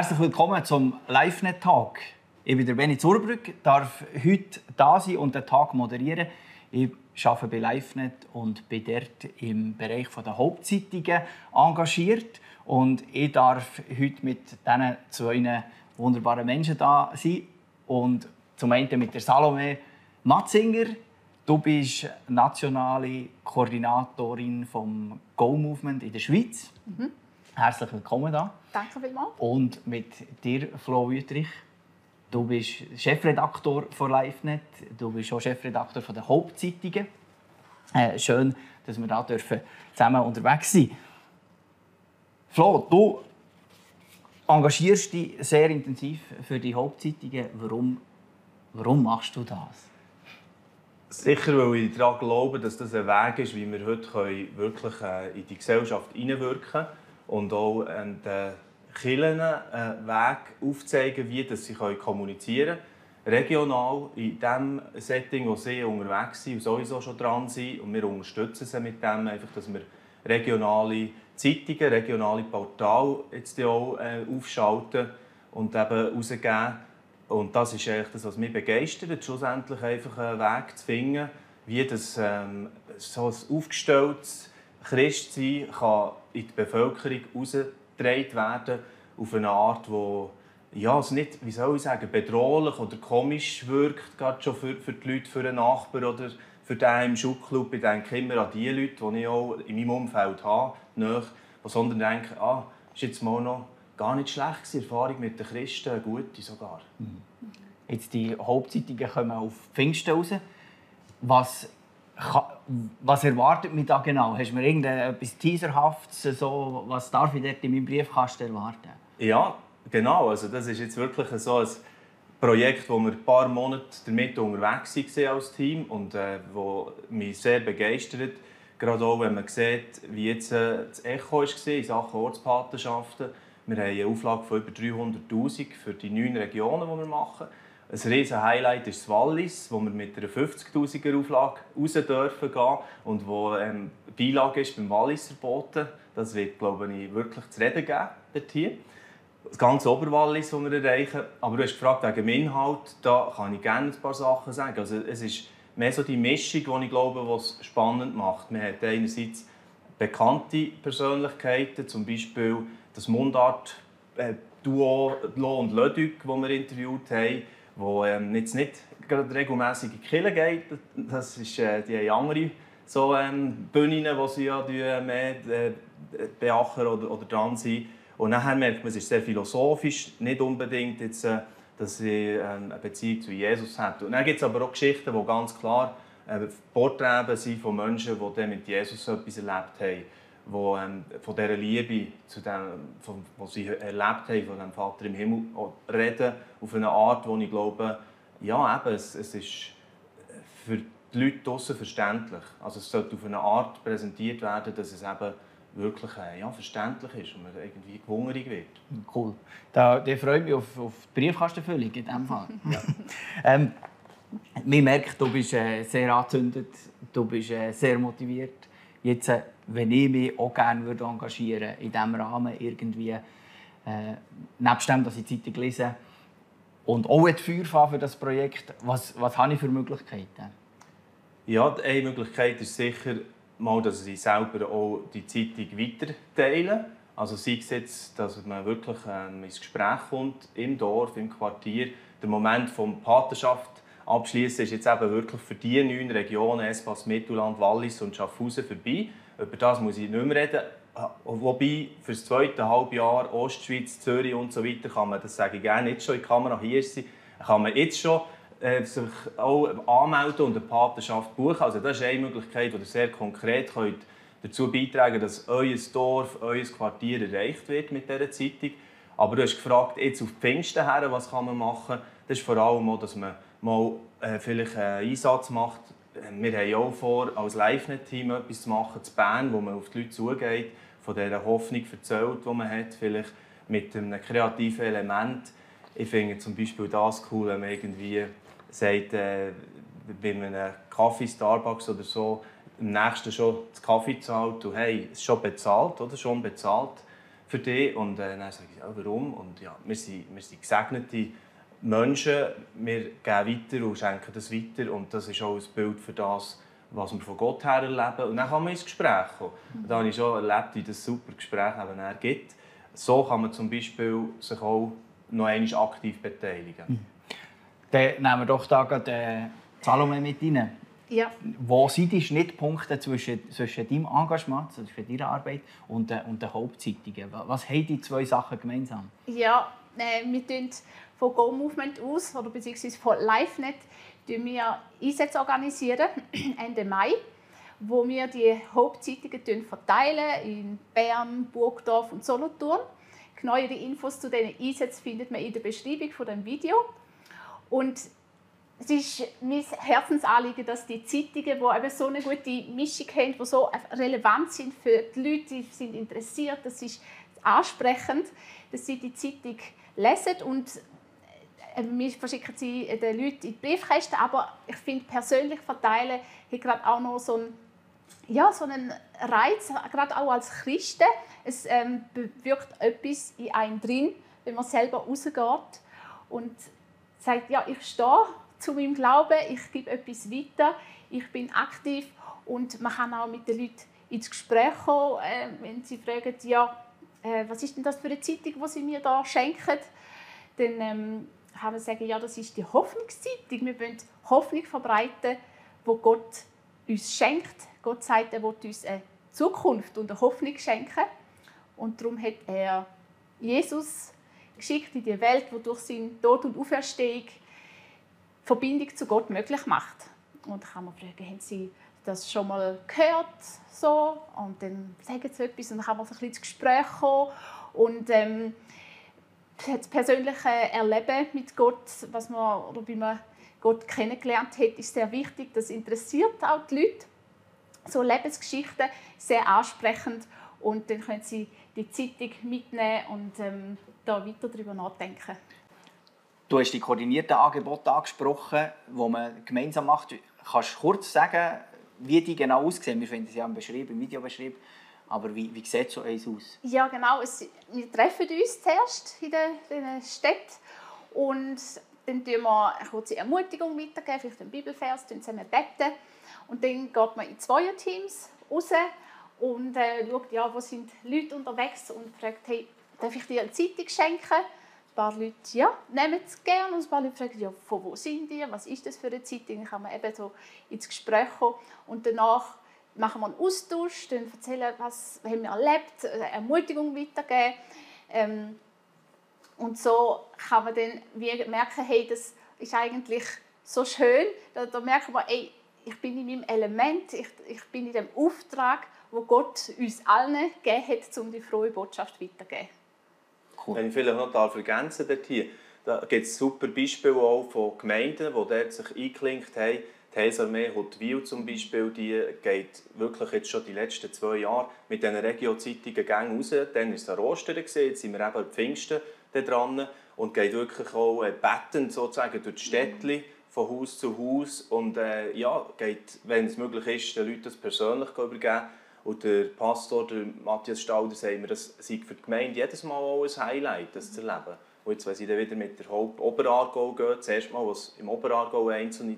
Herzlich willkommen zum LiveNet-Tag. Ich bin der Benny Zurbrück, darf heute da sein und den Tag moderieren. Ich arbeite bei LiveNet und bin dort im Bereich der Hauptzeitungen engagiert. Und ich darf heute mit diesen zwei wunderbaren Menschen da sein. Und zum einen mit der Salome Matzinger. Du bist nationale Koordinatorin vom Go-Movement in der Schweiz. Mhm. Herzlich willkommen da. Danke vielmals. Und mit dir, Flo Wüttrich. Du bist Chefredaktor von LiveNet. Du bist auch Chefredaktor der Hauptzeitungen. Äh, schön, dass wir da dürfen zusammen unterwegs sein Flo, du engagierst dich sehr intensiv für die Hauptzeitungen. Warum, warum machst du das? Sicher, weil ich daran glaube, dass das ein Weg ist, wie wir heute wirklich äh, in die Gesellschaft hineinwirken können und auch den Kirchen einen Weg aufzeigen, wie sie kommunizieren können. Regional, in dem Setting, wo sie unterwegs sind und sowieso schon dran sind. Und wir unterstützen sie mit dem, einfach, dass wir regionale Zeitungen, regionale Portale jetzt auch äh, aufschalten und eben rausgeben. Und das ist eigentlich das, was mich begeistert, schlussendlich einfach einen Weg zu finden, wie das ähm, so ein aufgestelltes Christsein kann in die Bevölkerung herausgetragen werden auf eine Art, die ja, es nicht, wie soll ich sagen, bedrohlich oder komisch wirkt, gerade schon für, für die Leute, für einen Nachbarn oder für den im Schulclub. Ich denke immer an die Leute, die ich auch in meinem Umfeld habe, die sondern denken, ah, ist jetzt mal noch gar nicht schlecht gewesen, Erfahrung mit den Christen, eine gute sogar. Mhm. Jetzt die Hauptzeitungen kommen auf Pfingsten raus. Was was erwartet mich da genau? Hast du mir irgendetwas Teaserhaftes, so, was darf ich dort in meinem Briefkasten erwarten? Ja, genau. Also das ist jetzt wirklich so ein Projekt, wo wir ein paar Monate damit unterwegs waren als Team und äh, wo mich sehr begeistert. Gerade auch, wenn man sieht, wie jetzt äh, das Echo war in Sachen Ortspatenschaften. Wir haben eine Auflage von über 300'000 für die neun Regionen, die wir machen. Ein riesen Highlight ist das Wallis, wo wir mit einer 50'000er Auflage raus dürfen gehen und wo ähm, Beilage ist beim Walliser Boten. Das wird, glaube ich, wirklich zu reden geben dort hier. Das ganze Oberwallis, das wir erreichen. Aber du hast gefragt wegen dem Inhalt, da kann ich gerne ein paar Sachen sagen. Also, es ist mehr so die Mischung, die ich glaube, was spannend macht. Man hat einerseits bekannte Persönlichkeiten, zum Beispiel das Mundart-Duo Lo und Lödük, das wir interviewt haben wo ähm, jetzt nicht gerade regelmäßig in die Kirche geht. Das ist äh, die andere so ähm, Bühnen, wo sie ja äh, mehr äh, beachten oder, oder dran sind. Und nachher merkt man, es ist sehr philosophisch, nicht unbedingt jetzt, äh, dass sie äh, eine Beziehung zu Jesus hat. Und dann gibt es aber auch Geschichten, die ganz klar äh, Porträts sind von Menschen, die mit Jesus etwas erlebt haben wo ähm, von dieser Liebe, zu dem, von, was sie erlebt haben, von dem Vater im Himmel reden, auf eine Art, wo ich glaube, ja, eben, es, es ist für die Leute draussen verständlich. Also es sollte auf eine Art präsentiert werden, dass es eben wirklich äh, ja, verständlich ist und man irgendwie gewungerig wird. Cool. Da, da freue ich mich auf, auf die Briefkastenfüllung in diesem Fall. ja. ähm, man merkt, du bist äh, sehr angezündet, du bist äh, sehr motiviert. Jetzt, äh, wenn ich mich auch gerne würde engagieren in diesem Rahmen irgendwie, äh, nebst dem, dass ich Zeitung lese und auch ein Feuer für das Projekt, was, was habe ich für Möglichkeiten? Ja, eine Möglichkeit ist sicher mal, dass ich selber auch die Zeitung weiterteile. Also sei es jetzt, dass man wirklich ähm, ins Gespräch kommt, im Dorf, im Quartier. Der Moment der Patenschaft abschließen ist jetzt eben wirklich für die neun Regionen, Espas, Mittelland, Wallis und Schaffhausen vorbei. Über das muss ich nicht mehr reden. Wobei für das zweite Halbjahr Ostschweiz, Zürich und so weiter kann man, das sage ich gerne jetzt schon in die Kamera, hier ist sie, kann man jetzt schon äh, sich auch anmelden und eine Patenschaft buchen. Also das ist eine Möglichkeit, die ihr sehr konkret könnt dazu beitragen dass euer Dorf, euer Quartier erreicht wird mit dieser Zeitung. Aber du hast gefragt, jetzt auf Pfingsten her, was kann man machen? Das ist vor allem auch, dass man mal äh, vielleicht einen Einsatz macht wir haben auch vor, als LiveNet-Team etwas zu machen, zu Bern, wo man auf die Leute zugeht, von dieser Hoffnung erzählt, die man hat, vielleicht mit einem kreativen Element. Ich finde zum Beispiel das cool, wenn man irgendwie sagt, äh, bei einem Kaffee, Starbucks oder so, am nächsten schon das Kaffee zahlt und hey, es ist schon bezahlt, oder? Schon bezahlt für dich. Und äh, dann sage ich, ja, warum? Und ja, wir sind, wir sind gesegnete Menschen, wir geben weiter und schenken das weiter. Und das ist auch ein Bild für das, was wir von Gott her erleben. Und dann kann man ins Gespräch kommen. Und da habe ich schon erlebt, wie das super Gespräch eben gibt. So kann man zum Beispiel sich auch noch einmal aktiv beteiligen. Mhm. Dann nehmen wir doch da gerade äh, Salome mit rein. Ja. Wo sind die Schnittpunkte zwischen, zwischen deinem Engagement, zwischen deiner Arbeit und, äh, und den Hauptzeitungen? Was haben die zwei Sachen gemeinsam? Ja, äh, wir tun von Go Movement aus, oder beziehungsweise von LiveNet, wir Einsätze organisieren Ende Mai, wo wir die Hauptzeitungen verteilen in Bern, Burgdorf und Solothurn. Genauere Infos zu diesen Einsätzen findet man in der Beschreibung von dem Video. Und es ist mein Herzensanliegen, dass die Zeitungen, die eben so eine gute Mischung haben, die so relevant sind für die Leute, die sind interessiert, das ist ansprechend, dass sie die Zeitung lesen und wir verschicken sie den Leuten in die Briefkästen, aber ich finde persönlich verteilen hat gerade auch noch so einen, ja, so einen Reiz, gerade auch als Christen. Es ähm, bewirkt etwas in einem drin, wenn man selber rausgeht und sagt, ja, ich stehe zu meinem Glauben, ich gebe etwas weiter, ich bin aktiv und man kann auch mit den Leuten ins Gespräch kommen, äh, wenn sie fragen, ja, äh, was ist denn das für eine Zeitung, die sie mir da schenken, dann ähm, haben wir sagen, ja, das ist die Hoffnungszeitung. Wir wollen Hoffnung verbreiten, wo Gott uns schenkt. Gott sagt, er will uns eine Zukunft und eine Hoffnung schenken. Und darum hat er Jesus geschickt in die Welt, wo durch seinen Tod und Auferstehung Verbindung zu Gott möglich macht. Und kann man fragen, haben Sie das schon mal gehört? So? Und dann sagen sie etwas und dann kann man so ein bisschen ins Gespräch kommen. Und ähm, das persönliche Erleben mit Gott, was man, oder wie man Gott kennengelernt hat, ist sehr wichtig. Das interessiert auch die Leute. So Lebensgeschichten, sehr ansprechend. Und dann können sie die Zeitung mitnehmen und ähm, da weiter darüber nachdenken. Du hast die koordinierten Angebote angesprochen, die man gemeinsam macht. Kannst du kurz sagen, wie die genau aussehen? Wir finden sie ja im Beschrieb, im Videobeschrieb. Aber wie, wie sieht so eins aus? Ja, genau. Es, wir treffen uns zuerst in den, in Städten und dann tun wir eine kurze Ermutigung weitergeben, vielleicht einen Bibelvers, zusammen beten. Und dann geht man in zwei Teams raus und äh, schaut, ja, wo sind Leute unterwegs und fragt, hey, darf ich dir eine Zeitung schenken? Ein paar Leute ja, nehmen es gerne und ein paar Leute fragen, ja, von wo sind die, was ist das für eine Zeitung? Dann kann man eben so ins Gespräch kommen und danach machen wir einen Austausch, dann erzählen, was haben wir erlebt, eine Ermutigung weitergeben. Ähm, und so kann man dann merken, hey, das ist eigentlich so schön. Da, da merken wir, ey, ich bin in meinem Element, ich, ich bin in dem Auftrag, wo Gott uns allen gegeben hat, um die frohe Botschaft weiterzugeben. Cool. Wenn ich vielleicht noch ergänzen darf, hier, da gibt es super Beispiele auch von Gemeinden, die dort sich eingeklinkt haben, die Heilsarmee Huttwil zum Beispiel, die geht wirklich jetzt schon die letzten zwei Jahre mit diesen Regio-Zeitungen Gang raus. Dann war es an Ostern, jetzt sind wir eben Pfingsten dran und geht wirklich auch äh, bettend sozusagen durch die Städte von Haus zu Haus und äh, ja, geht, wenn es möglich ist, den Leuten das persönlich übergeben. Und der Pastor, der Matthias Stalder, sagt mir, das sei für die Gemeinde jedes Mal auch ein Highlight, das zu erleben. Und jetzt, wenn sie dann wieder mit der Haupt Oberaargau gehen, das erste Mal, was im Oberaargau einzelne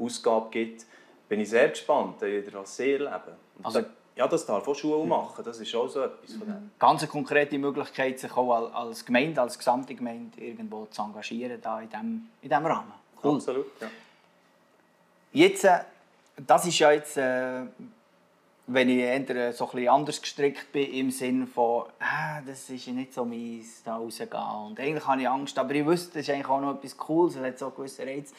Ausgabe gibt, bin ich sehr gespannt, als See erleben. Also, ja, das darf auch Schule machen, das ist auch so etwas von dem. Ganz eine konkrete Möglichkeit, sich auch als Gemeinde, als gesamte Gemeinde irgendwo zu engagieren da in diesem in dem Rahmen. Cool. Absolut, ja. Jetzt, äh, das ist ja jetzt, äh, wenn ich eher so ein anders gestrickt bin, im Sinne von, ah, das ist nicht so meins, da rauszugehen. Und eigentlich habe ich Angst, aber ich wusste, das ist eigentlich auch noch etwas Cooles, es hat so gewisse Reiz.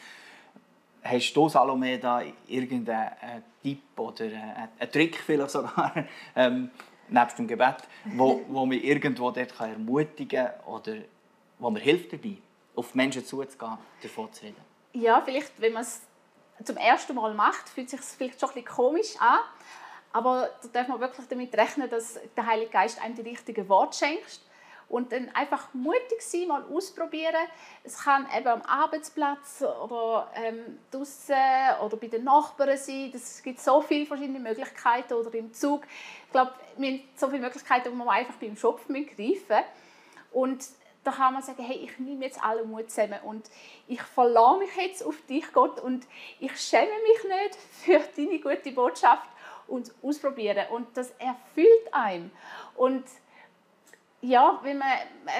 Hast du, Salome, da irgendeinen Tipp oder einen Trick vielleicht sogar, ähm, nebst dem Gebet, wo, wo mich irgendwo dort kann ermutigen kann oder wo mir hilft dabei, auf Menschen zuzugehen, davon zu reden? Ja, vielleicht, wenn man es zum ersten Mal macht, fühlt es sich vielleicht schon ein bisschen komisch an. Aber da darf man wirklich damit rechnen, dass der Heilige Geist einem die richtigen Worte schenkt Und dann einfach mutig sein, mal ausprobieren. Es kann eben am Arbeitsplatz oder ähm, draußen oder bei den Nachbarn sein. Es gibt so viele verschiedene Möglichkeiten oder im Zug. Ich glaube, wir haben so viele Möglichkeiten, wo man einfach beim Shop greifen Und da kann man sagen, hey, ich nehme jetzt alle Mut zusammen und ich verlasse mich jetzt auf dich, Gott, und ich schäme mich nicht für deine gute Botschaft und ausprobieren. Und das erfüllt einem. Und ja, wenn man,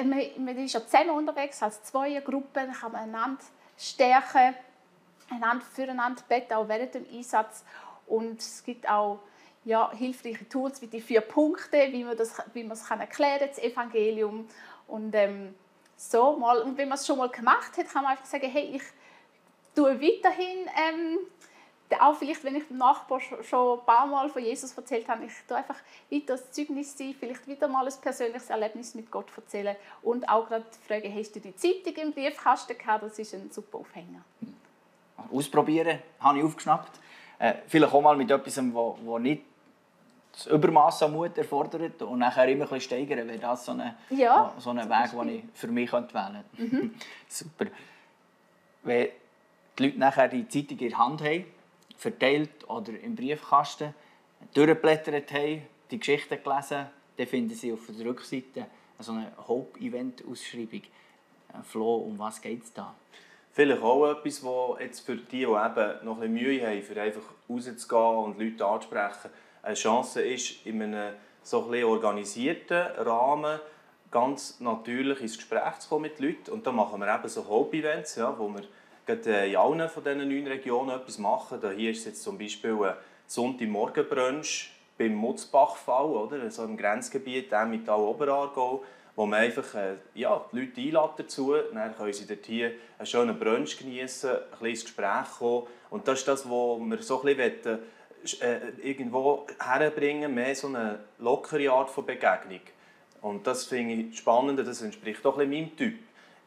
man, man ist ja zusammen unterwegs, als zwei Gruppen, kann man einander stärken, einander füreinander beten, auch während dem Einsatz. Und es gibt auch ja, hilfreiche Tools wie die vier Punkte, wie man, das, wie man es kann erklären das Evangelium. Und ähm, so mal, und wenn man es schon mal gemacht hat, kann man einfach sagen, hey, ich tue weiterhin, ähm, auch vielleicht, wenn ich dem Nachbar schon ein paar Mal von Jesus erzählt habe, ich tue einfach weiter das Zeugnis sein, vielleicht wieder mal ein persönliches Erlebnis mit Gott erzählen und auch gerade fragen, hast du die Zeitung im Briefkasten gehabt? Das ist ein super Aufhänger. Ausprobieren, habe ich aufgeschnappt. Äh, vielleicht auch mal mit etwas, wo, wo nicht das Übermaß an Mut erfordert und nachher immer ein steigern, wäre das so ein ja, so eine Weg, den ich für mich wählen könnte. Mhm. Super. Wenn die Leute nachher die Zeitung in der Hand haben, verteilt oder im Briefkasten, durchgeblättert haben, die Geschichte gelesen, dann finden sie auf der Rückseite so eine Hope-Event-Ausschreibung. Äh, Flo, um was geht es da? Vielleicht auch etwas, was jetzt für die, die eben noch ein Mühe haben, für einfach rauszugehen und Leute anzusprechen, eine Chance ist, in einem so ein organisierten Rahmen ganz natürlich ins Gespräch zu kommen mit Leuten. Und da machen wir eben so Hope-Events, ja, wo wir in allen von diesen neun Regionen etwas machen. Da hier ist jetzt zum Beispiel ein Sonntagmorgenbrunch beim Mutzbachfall, oder? so im Grenzgebiet mit Oberargau, wo man einfach äh, ja, die Leute einlädt dazu. Dann können sie dort hier einen schönen Brunch genießen, ein bisschen ins Gespräch kommen. Und das ist das, was wir so ein bisschen äh, irgendwo herbringen, mehr so eine lockere Art von Begegnung. Und das finde ich spannend, das entspricht auch ein meinem Typ.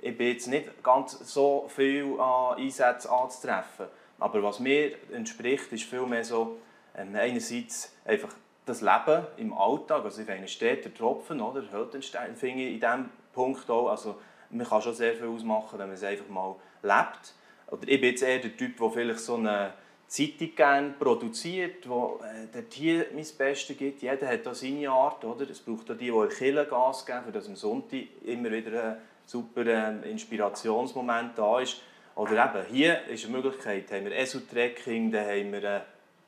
Ich bin jetzt nicht ganz so viel an Einsätzen anzutreffen, aber was mir entspricht, ist vielmehr so, ähm, einerseits einfach das Leben im Alltag, also finde, steht der Tropfen, oder, Höltenstein, finde ich in diesem Punkt auch, also man kann schon sehr viel ausmachen, wenn man es einfach mal lebt. Oder ich bin jetzt eher der Typ, der vielleicht so eine Zeitung gerne produziert, wo äh, dort hier mein Bestes gibt. Jeder hat da seine Art, oder? Es braucht auch die, die Kille Gas geben, für am Sonntag immer wieder ein super äh, Inspirationsmoment da ist. Oder eben, hier ist eine Möglichkeit, haben wir Esu-Trekking, dann haben wir eine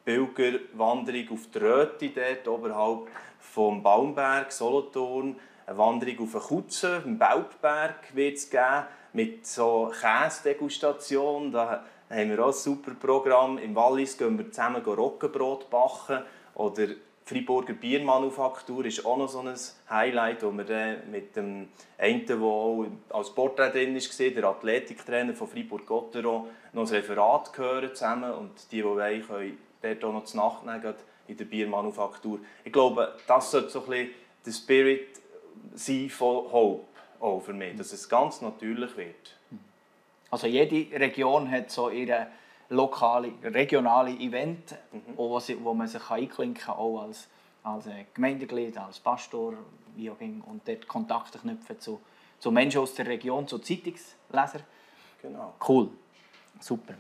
Pilgerwanderung auf die Röte, dort oberhalb vom Baumberg, Solothurn, eine Wanderung auf den Kutzen, im Baubberg wird es geben, mit so Käsedegustation, da haben wir auch ein super Programm. Im Wallis gehen wir zusammen Roggenbrot backen. Oder Freiburger Biermanufaktur ist auch noch so ein Highlight, wo wir mit dem einen, der auch als Porträt drin war, der Athletiktrainer von Freiburg-Gotteron, noch ein Referat hören zusammen. Und die, die wollen, können dort auch noch zu Nacht nehmen, in der Biermanufaktur. Ich glaube, das sollte so ein bisschen der Spirit sein von Hope auch für mich, dass es ganz natürlich wird. Also jede Region hat so ihre lokale, regionale Event, mhm. wo, wo man sich einklinken kann, auch als, als Gemeindeglied, als Pastor, wie auch immer, und dort Kontakte knüpfen zu, zu Menschen aus der Region, zu Zeitungslesern. Genau. Cool, super.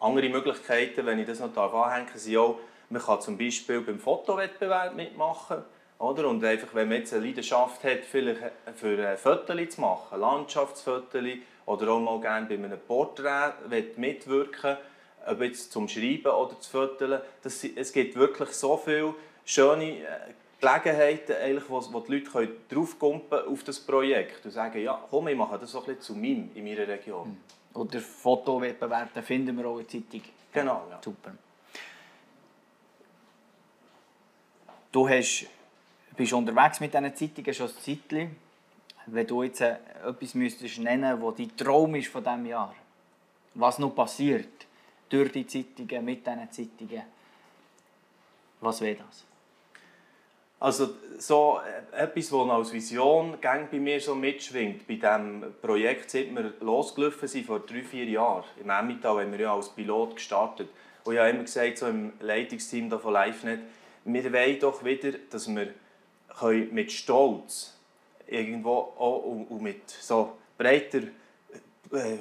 Andere Möglichkeiten, wenn ich das noch anhängen darf, sind auch, man kann zum Beispiel beim Fotowettbewerb mitmachen. Oder? Und einfach, wenn man jetzt eine Leidenschaft hat, vielleicht für Fotos zu machen, Landschaftsfotos, oder auch mal gerne bei einem Porträt mitwirken ob jetzt zum Schreiben oder zu fotografieren. es gibt wirklich so viele schöne äh, Gelegenheiten, eigentlich, wo, wo die Leute draufkumpen auf das Projekt und sagen, ja, komm, ich mache das so ein bisschen zu meinem, in meiner Region. Hm. Oder Fotowettbewerb, den finden wir auch in der Zeitung. Genau, ja. Super. Du hast, bist unterwegs mit diesen Zeitungen schon ein Zeitchen wenn du jetzt äh, etwas müsstest nennen, wo dein Traum ist von diesem Jahr, was noch passiert durch die Zeitungen, mit diesen Zeitungen, was wäre das? Also so äh, etwas, was als Vision bei mir so mitschwingt, bei diesem Projekt, seit wir losgelaufen sind, vor drei, vier Jahren, im Emmental haben wir ja als Pilot gestartet. Und ich habe immer gesagt, so im Leitungsteam von LiveNet, wir wollen doch wieder, dass wir mit Stolz irgendwo auch und mit so breiter äh,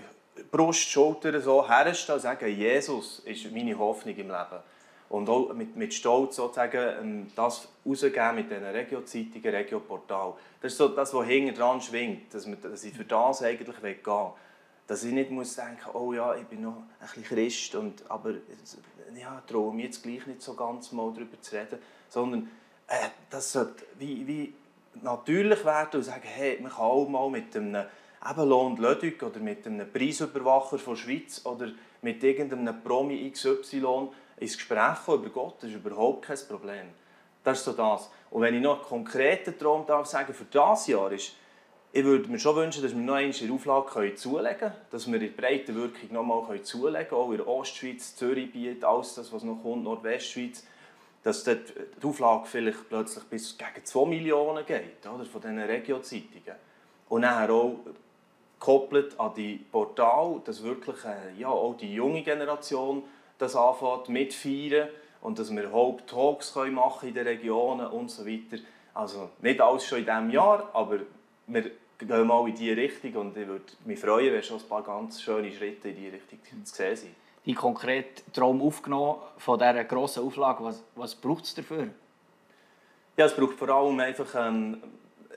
Brust, Schultern so herstehen und sagen, Jesus ist meine Hoffnung im Leben. Und auch mit, mit Stolz sozusagen ähm, das rausgeben mit diesen Regio-Zeitungen, Regio-Portal. Das ist so das, was hinten dran schwingt, dass, man, dass ich für das eigentlich gehen will. Dass ich nicht muss denken oh ja, ich bin noch ein bisschen Christ, und, aber ja, traue mir jetzt gleich nicht so ganz mal darüber zu reden, sondern äh, das sollte wie, wie natürlich werden und sagen, hey, man kann auch mal mit einem Ebenlohn Lödük oder mit einem Preisüberwacher von der Schweiz oder mit irgendeinem Promi XY ins Gespräch kommen über Gott, das ist überhaupt kein Problem. Das ist so das. Und wenn ich noch einen konkreten Traum darf sagen für dieses Jahr ist, ich würde mir schon wünschen, dass wir noch einmal in der Auflage zulegen können, dass wir die breite Wirkung noch einmal zulegen können, auch in der Ostschweiz, Zürichbiet, alles das, was noch kommt, Nordwestschweiz, dass dort die Auflage vielleicht plötzlich bis gegen 2 Millionen geht, oder, von diesen Regiozeitungen. Und dann auch gekoppelt an die Portal, dass wirklich äh, ja, auch die junge Generation das anfängt mitfeiern und dass wir Haupttalks machen in den Regionen und so weiter. Also nicht alles schon in diesem Jahr, aber wir gehen mal in diese Richtung und ich würde mich freuen, wenn schon ein paar ganz schöne Schritte in diese Richtung zu sehen sind. Die konkret Traum aufgenommen von dieser grossen Auflage, was, was braucht es dafür? Ja, es braucht vor allem einfach ähm,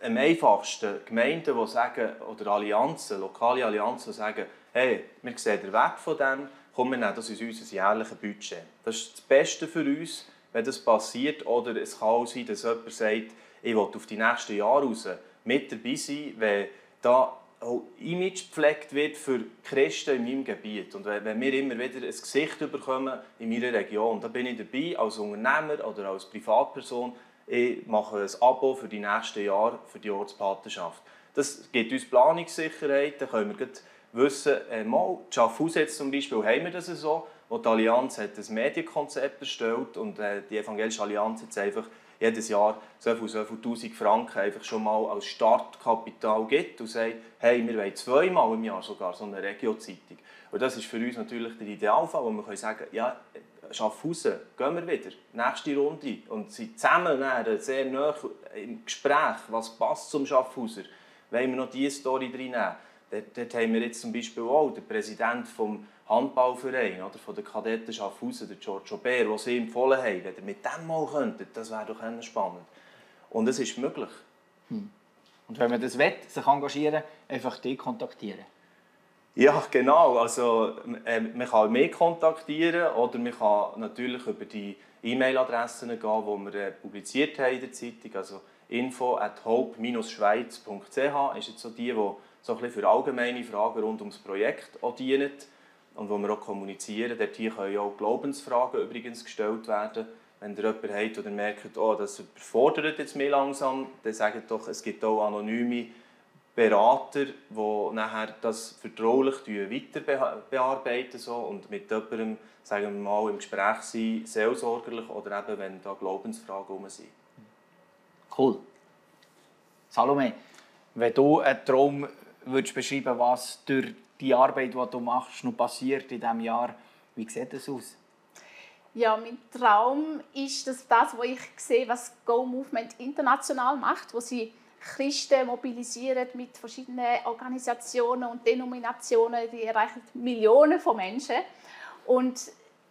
am einfachsten Gemeinden, die sagen, oder Allianzen, lokale Allianzen, die sagen, hey, wir sehen den Weg von dem, komm, wir nehmen das in unser jährliches Budget. Das ist das Beste für uns, wenn das passiert. Oder es kann auch sein, dass jemand sagt, ich will auf die nächsten Jahre raus mit dabei sein, wenn da auch Image gepflegt wird für Christen in meinem Gebiet. Und wenn wir immer wieder ein Gesicht bekommen in meiner Region, dann bin ich dabei als Unternehmer oder als Privatperson. Ich mache ein Abo für die nächsten Jahre für die Ortspatenschaft. Das gibt uns Planungssicherheit, dann können wir wissen, äh, mal, Schaffhausen zum Beispiel haben wir das so, wo die Allianz hat ein Medienkonzept erstellt und äh, die Evangelische Allianz jetzt einfach jedes Jahr so viel, so viel tausend Franken einfach schon mal als Startkapital gibt und sagt, hey, wir wollen zweimal im Jahr sogar so eine Regio-Zeitung. Und das ist für uns natürlich der Idealfall, wo wir können sagen ja, Schaffhausen, gehen wir wieder, nächste Runde und sind zusammen sehr nah im Gespräch, was passt zum Schaffhauser, wollen wir noch diese Story reinnehmen Dort, dort haben wir jetzt zum Beispiel auch den Präsidenten vom Handballverein oder von der Kadetten Schaffhausen, der George Aubert, der sie empfohlen haben, wenn ihr mit dem mal könntet, das wäre doch spannend. Und es ist möglich. Hm. Und wenn man das will, sich engagieren, einfach die kontaktieren. Ja, genau. Also, äh, man kann mich kontaktieren oder man kann natürlich über die E-Mail-Adressen gehen, die wir äh, publiziert haben in der Zeitung. Also info at hope-schweiz.ch ist jetzt so die, die so für allgemeine Fragen rund ums Projekt auch dienen und wo wir auch kommunizieren. Dort hier können auch Glaubensfragen übrigens gestellt werden. Wenn ihr jemanden habt oder merkt, oh, das überfordert jetzt mich langsam, dann sagt doch, es gibt auch anonyme Berater, die nachher das vertraulich weiter bearbeiten so, und mit jemandem, sagen wir mal, im Gespräch sein, seelsorgerlich oder eben, wenn da Glaubensfragen herum sind. Cool. Salome, wenn du einen Traum würdest beschreiben, was durch die Arbeit, die du machst, noch passiert in diesem Jahr? Wie sieht das aus? Ja, mein Traum ist, dass das, was ich sehe, was Go Movement international macht, wo sie Christen mobilisieren mit verschiedenen Organisationen und Denominationen, die erreichen Millionen von Menschen. Und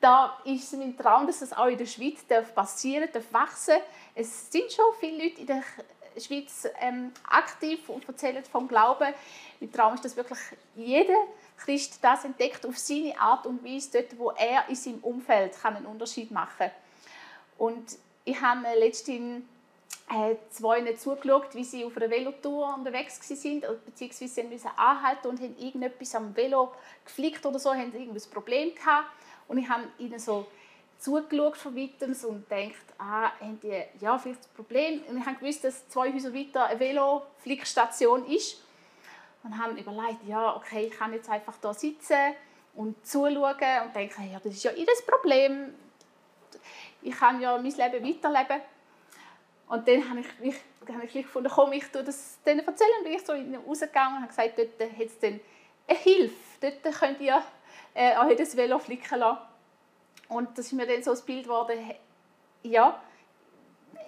da ist mein Traum, dass das auch in der Schweiz passieren darf, wachsen Es sind schon viele Leute in der Schweiz ähm, aktiv und erzählen vom Glauben. Mein Traum ist, dass wirklich jeder Christ das entdeckt auf seine Art und Weise, dort, wo er in seinem Umfeld kann einen Unterschied machen kann. Und ich habe letztens äh, zwei zugeschaut, wie sie auf einer Velotour unterwegs waren, beziehungsweise sie mussten anhalten und haben irgendetwas am Velo geflickt oder so, haben irgendein Problem gehabt. Und ich habe ihnen so zugeschaut von weitem und denkt, ah, haben die ja, vielleicht ein Problem. Und ich habe gewusst, dass zwei Häuser weiter eine Veloflickstation ist. Und habe überlegt, ja, okay, ich kann jetzt einfach da sitzen und zuschauen und denke, ja, das ist ja ihr Problem. Ich kann ja mein Leben weiterleben. Und dann habe ich, mich, habe ich gefunden, komm, ich tue das denen erzählen. Und bin ich so rausgegangen und habe gesagt, dort hat es dann eine Hilfe. Dort könnt ihr äh, euch das Velo flicken lassen. Und das ist mir dann so ein Bild geworden, ja,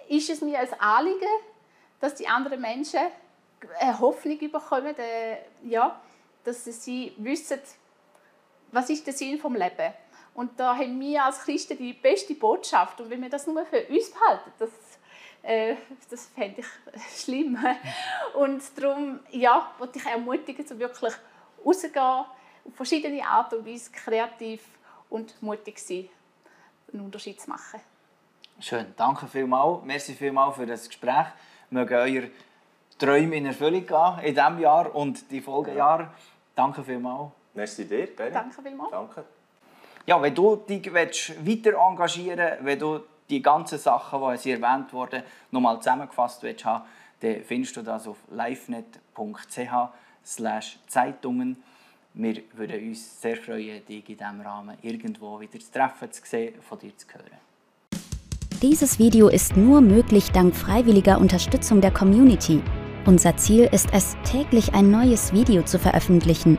ist es mir ein Anliegen, dass die anderen Menschen eine Hoffnung bekommen, äh, ja, dass sie wissen, was ist der Sinn vom Leben. Und da haben wir als Christen die beste Botschaft. Und wenn wir das nur für uns behalten, das, äh, das fände ich schlimm. Und darum ja, wollte ich ermutigen, so wirklich rauszugehen, auf verschiedene Art und Weise kreativ und mutig sein, einen Unterschied zu machen. Schön, danke vielmals. Merci vielmals für das Gespräch. Mögen eure Träume in Erfüllung gehen in diesem Jahr und die Folgejahre. Danke vielmals. Merci dir, Benny. Danke vielmals. Danke. Ja, wenn du dich weiter engagieren willst, wenn du die ganzen Sachen, die hier erwähnt wurden, nochmal zusammengefasst willst, dann findest du das auf livenet.ch Zeitungen. Wir würden uns sehr freuen, dich in diesem Rahmen irgendwo wieder zu treffen, zu sehen, von dir zu hören. Dieses Video ist nur möglich dank freiwilliger Unterstützung der Community. Unser Ziel ist es, täglich ein neues Video zu veröffentlichen.